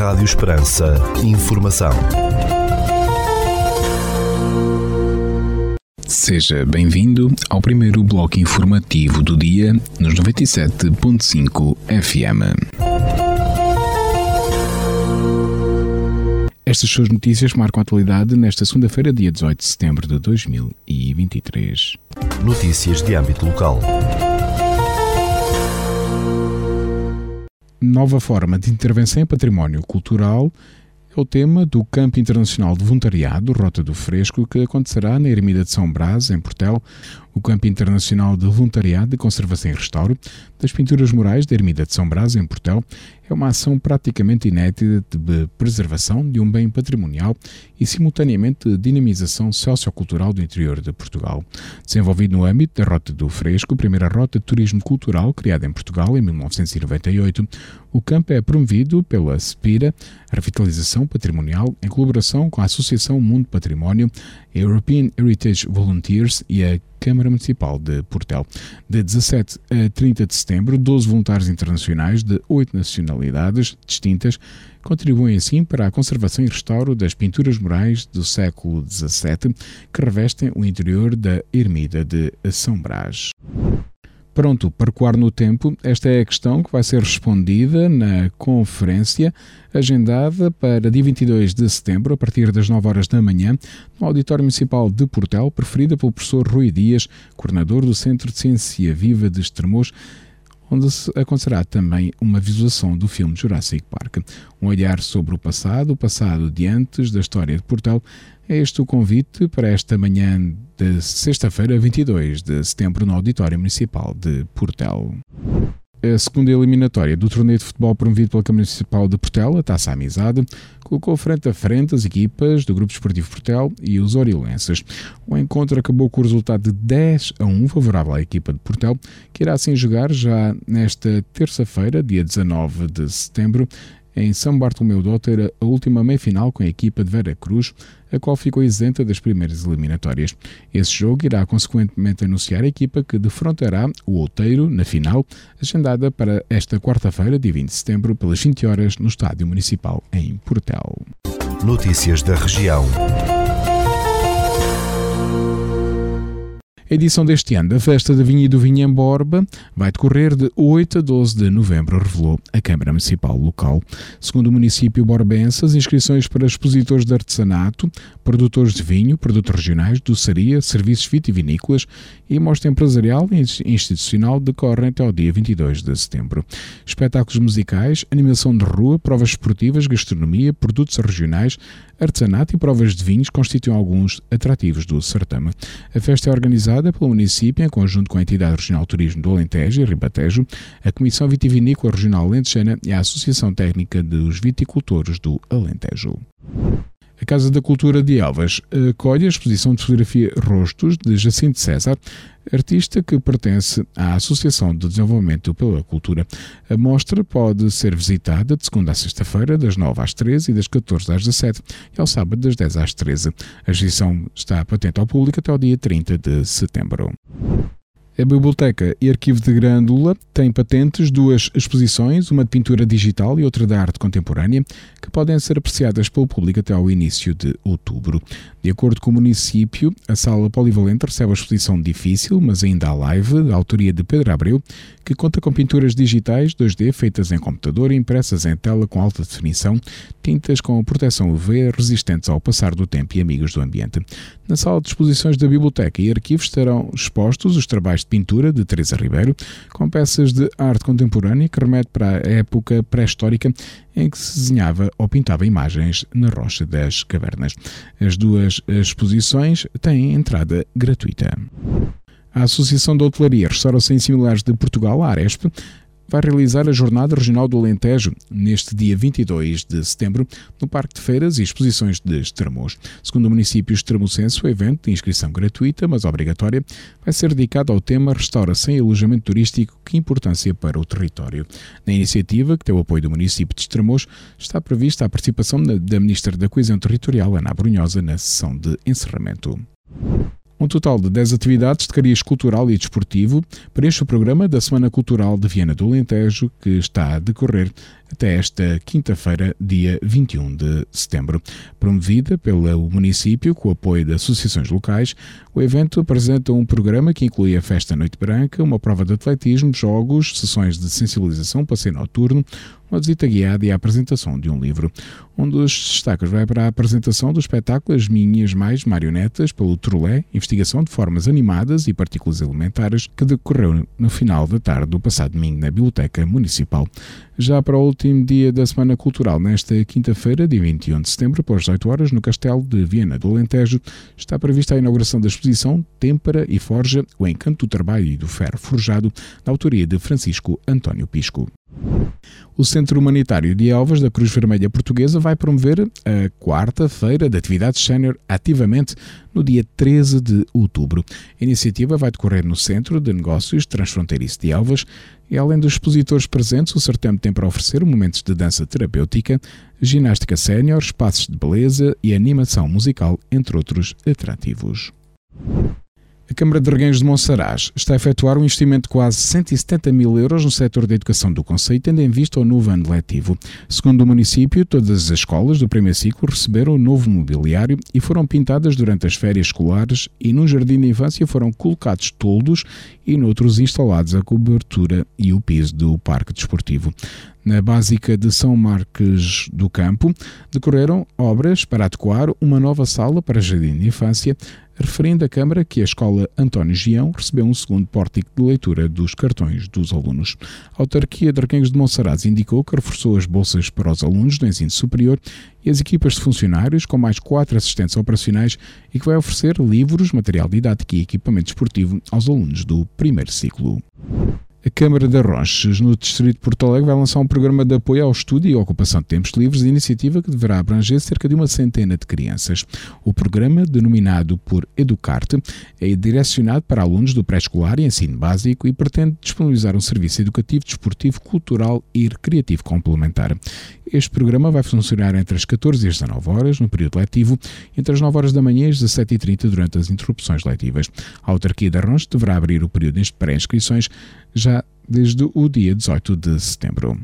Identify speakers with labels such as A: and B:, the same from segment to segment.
A: Rádio Esperança. Informação.
B: Seja bem-vindo ao primeiro bloco informativo do dia nos 97.5 FM. Estas suas notícias marcam a atualidade nesta segunda-feira, dia 18 de setembro de 2023.
A: Notícias de âmbito local.
B: Nova forma de intervenção em património cultural é o tema do Campo Internacional de Voluntariado Rota do Fresco, que acontecerá na Ermida de São Brás, em Portel, o Campo Internacional de Voluntariado de Conservação e Restauro das Pinturas Morais da Ermida de São Brás, em Portel, é uma ação praticamente inédita de preservação de um bem patrimonial e, simultaneamente, de dinamização sociocultural do interior de Portugal. Desenvolvido no âmbito da Rota do Fresco, primeira rota de turismo cultural criada em Portugal em 1998, o campo é promovido pela SPIRA, a Revitalização Patrimonial, em colaboração com a Associação Mundo Património, European Heritage Volunteers e a Câmara Municipal de Portel. De 17 a 30 de setembro, 12 voluntários internacionais de oito nacionalidades distintas contribuem assim para a conservação e restauro das pinturas murais do século XVII que revestem o interior da ermida de São Brás. Pronto, percoar no tempo, esta é a questão que vai ser respondida na conferência agendada para dia 22 de setembro, a partir das 9 horas da manhã, no Auditório Municipal de Portel, preferida pelo professor Rui Dias, coordenador do Centro de Ciência Viva de Estremoz, onde acontecerá também uma visualização do filme Jurassic Park. Um olhar sobre o passado, o passado de antes da história de Portel, é este o convite para esta manhã de sexta-feira, 22 de setembro, no Auditório Municipal de Portel. A segunda eliminatória do torneio de futebol promovido pela Câmara Municipal de Portel, a Taça Amizade, colocou frente a frente as equipas do Grupo Esportivo Portel e os Oriolenses. O encontro acabou com o resultado de 10 a 1 favorável à equipa de Portel, que irá assim jogar já nesta terça-feira, dia 19 de setembro, em São Bartolomeu de Outeira a última meia-final com a equipa de Vera Cruz, a qual ficou isenta das primeiras eliminatórias. Esse jogo irá consequentemente anunciar a equipa que defrontará o Outeiro na final, agendada para esta quarta-feira, dia 20 de setembro, pelas 20 horas, no Estádio Municipal em Portel.
A: Notícias da região.
B: A edição deste ano da Festa da Vinha e do Vinho em Borba vai decorrer de 8 a 12 de novembro, revelou a Câmara Municipal local. Segundo o município borbense, as inscrições para expositores de artesanato, produtores de vinho, produtos regionais, doçaria, serviços vitivinícolas e mostra empresarial e institucional decorrem até ao dia 22 de setembro. Espetáculos musicais, animação de rua, provas esportivas, gastronomia, produtos regionais, artesanato e provas de vinhos constituem alguns atrativos do certame. A festa é organizada pelo município em conjunto com a entidade regional Turismo do Alentejo e Ribatejo, a Comissão Vitivinícola Regional Lentejana e a Associação Técnica dos Viticultores do Alentejo. A Casa da Cultura de Elvas acolhe a exposição de fotografia Rostos de Jacinto César, artista que pertence à Associação de Desenvolvimento pela Cultura. A mostra pode ser visitada de segunda a sexta-feira, das 9 às 13 e das 14 às 17 e ao sábado, das 10 às 13. A exposição está patente ao público até o dia 30 de setembro. A Biblioteca e Arquivo de Grândola tem patentes duas exposições, uma de pintura digital e outra de arte contemporânea, que podem ser apreciadas pelo público até ao início de outubro. De acordo com o município, a sala polivalente recebe a exposição difícil, mas ainda live, da autoria de Pedro Abreu, que conta com pinturas digitais 2D feitas em computador e impressas em tela com alta definição, tintas com proteção UV resistentes ao passar do tempo e amigos do ambiente. Na sala de exposições da Biblioteca e Arquivos estarão expostos os trabalhos de pintura de Teresa Ribeiro, com peças de arte contemporânea que remete para a época pré-histórica em que se desenhava ou pintava imagens na rocha das cavernas. As duas exposições têm entrada gratuita. A Associação de Hotelaria, e Similares de Portugal, a Aresp, vai realizar a Jornada Regional do Alentejo neste dia 22 de setembro no Parque de Feiras e Exposições de Estremoz. Segundo o município extremocense, o evento de inscrição gratuita, mas obrigatória, vai ser dedicado ao tema Restauração e Alojamento Turístico, que importância para o território. Na iniciativa, que tem o apoio do município de Estremoz, está prevista a participação da Ministra da Coesão Territorial, Ana Brunhosa, na sessão de encerramento. Um total de 10 atividades de cariz cultural e desportivo para este programa da Semana Cultural de Viana do Alentejo, que está a decorrer até esta quinta-feira, dia 21 de setembro. Promovida pelo município com o apoio de associações locais, o evento apresenta um programa que inclui a Festa Noite Branca, uma prova de atletismo, jogos, sessões de sensibilização, passeio noturno, uma visita guiada e a apresentação de um livro. Um dos destaques vai para a apresentação do espetáculo As Minhas Mais Marionetas, pelo Trolé, investigação de formas animadas e partículas elementares, que decorreu no final da tarde do passado domingo na Biblioteca Municipal. Já para o último dia da Semana Cultural, nesta quinta-feira, dia 21 de setembro, pelas 18 horas, no Castelo de Viena do Alentejo, está prevista a inauguração da exposição Têmpera e Forja, o encanto do trabalho e do ferro forjado, da autoria de Francisco António Pisco. O Centro Humanitário de Elvas da Cruz Vermelha Portuguesa vai promover a quarta-feira de atividades sénior ativamente no dia 13 de outubro. A iniciativa vai decorrer no Centro de Negócios Transfronteiriço de Elvas e, além dos expositores presentes, o certame tem para oferecer momentos de dança terapêutica, ginástica sénior, espaços de beleza e animação musical, entre outros atrativos. A Câmara de Reguengos de Monsaraz está a efetuar um investimento de quase 170 mil euros no setor da educação do Conselho, tendo em vista o novo ano letivo. Segundo o município, todas as escolas do primeiro ciclo receberam o novo mobiliário e foram pintadas durante as férias escolares e no jardim de infância foram colocados toldos e noutros instalados a cobertura e o piso do parque desportivo. Na básica de São Marques do Campo, decorreram obras para adequar uma nova sala para jardim de infância, referindo à Câmara que a Escola António Gião recebeu um segundo pórtico de leitura dos cartões dos alunos. A autarquia de Arquengos de Monsaraz indicou que reforçou as bolsas para os alunos do ensino superior e as equipas de funcionários, com mais quatro assistentes operacionais, e que vai oferecer livros, material didático e equipamento esportivo aos alunos do primeiro ciclo. A Câmara de Ronches, no Distrito de Porto Alegre, vai lançar um programa de apoio ao estudo e ocupação de tempos livres, iniciativa que deverá abranger cerca de uma centena de crianças. O programa, denominado por Educarte, é direcionado para alunos do pré-escolar e ensino básico e pretende disponibilizar um serviço educativo, desportivo, cultural e recreativo complementar. Este programa vai funcionar entre as 14 e as 19 horas, no período letivo, entre as 9 horas da manhã e as 17h30 durante as interrupções letivas. A autarquia de Arrons deverá abrir o período de pré-inscrições já desde o dia 18 de setembro.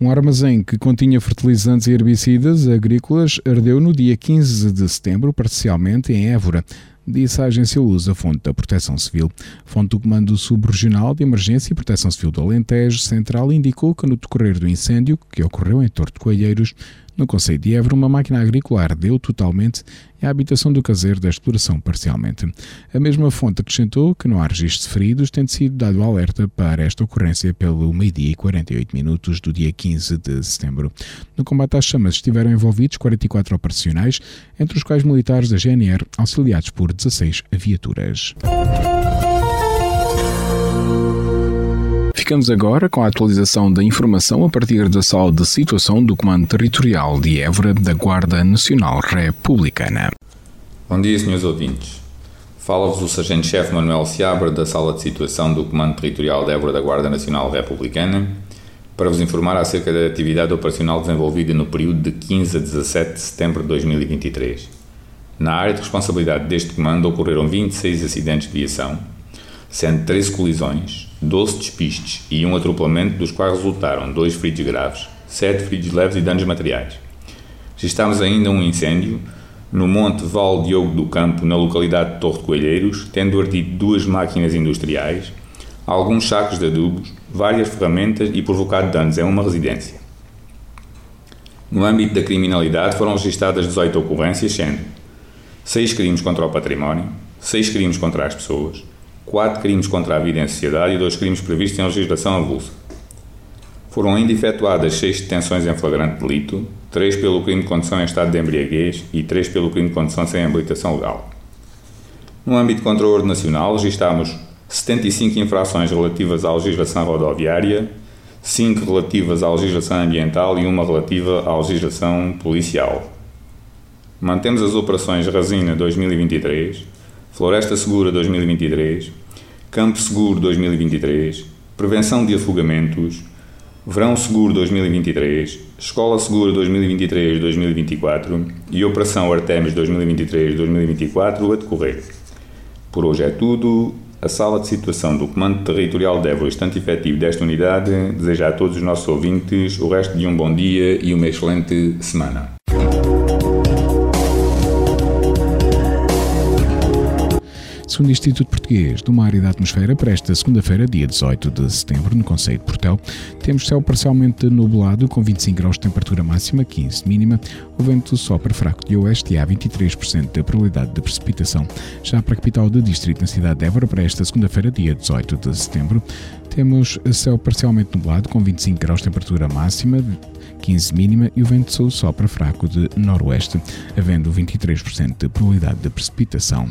B: Um armazém que continha fertilizantes e herbicidas agrícolas ardeu no dia 15 de setembro, parcialmente em Évora disse a agência Lusa, fonte da Proteção Civil. Fonte do Comando Subregional de Emergência e Proteção Civil do Alentejo Central indicou que no decorrer do incêndio, que ocorreu em Torto Coelheiros, no Conselho de Évora, uma máquina agrícola ardeu totalmente e a habitação do caseiro da exploração parcialmente. A mesma fonte acrescentou que não há registros de feridos, tendo sido dado alerta para esta ocorrência pelo meio-dia e 48 minutos do dia 15 de setembro. No combate às chamas estiveram envolvidos 44 operacionais, entre os quais militares da GNR, auxiliados por 16 viaturas. Ficamos agora com a atualização da informação a partir da sala de situação do Comando Territorial de Évora da Guarda Nacional Republicana.
C: Bom dia, senhores ouvintes. Fala-vos o Sargento-Chefe Manuel Seabra da sala de situação do Comando Territorial de Évora da Guarda Nacional Republicana para vos informar acerca da atividade operacional desenvolvida no período de 15 a 17 de setembro de 2023. Na área de responsabilidade deste comando ocorreram 26 acidentes de viação, sendo 13 colisões, 12 despistes e um atropelamento, dos quais resultaram dois feridos graves, 7 feridos leves e danos materiais. Registámos ainda um incêndio no Monte Val Diogo do Campo, na localidade de Torre de Coelheiros, tendo ardido duas máquinas industriais, alguns sacos de adubos, várias ferramentas e provocado danos em uma residência. No âmbito da criminalidade foram registadas 18 ocorrências, sendo 6 crimes contra o património, 6 crimes contra as pessoas, quatro crimes contra a vida em sociedade e dois crimes previstos em legislação avulsa. Foram ainda efetuadas seis detenções em flagrante delito, três pelo crime de condução em estado de embriaguez e três pelo crime de condução sem habilitação legal. No âmbito contra o nacional, registámos 75 infrações relativas à legislação rodoviária, 5 relativas à legislação ambiental e uma relativa à legislação policial. Mantemos as operações Resina 2023, Floresta Segura 2023, Campo Seguro 2023, Prevenção de Afogamentos, Verão Seguro 2023, Escola Segura 2023-2024 e Operação Artemis 2023-2024 a decorrer. Por hoje é tudo a Sala de Situação do Comando Territorial de Évora, estante efetivo desta unidade, deseja a todos os nossos ouvintes o resto de um bom dia e uma excelente semana.
B: Segundo o Instituto Português do Mar e da Atmosfera, para esta segunda-feira, dia 18 de setembro, no Conselho de Portel, temos céu parcialmente nublado, com 25 graus de temperatura máxima, 15 mínima. O vento sopra fraco de oeste e há 23% de probabilidade de precipitação. Já para a capital do distrito, na cidade de Évora, para esta segunda-feira, dia 18 de setembro, temos céu parcialmente nublado, com 25 graus de temperatura máxima, 15 mínima e o vento sul sopra fraco de noroeste, havendo 23% de probabilidade de precipitação.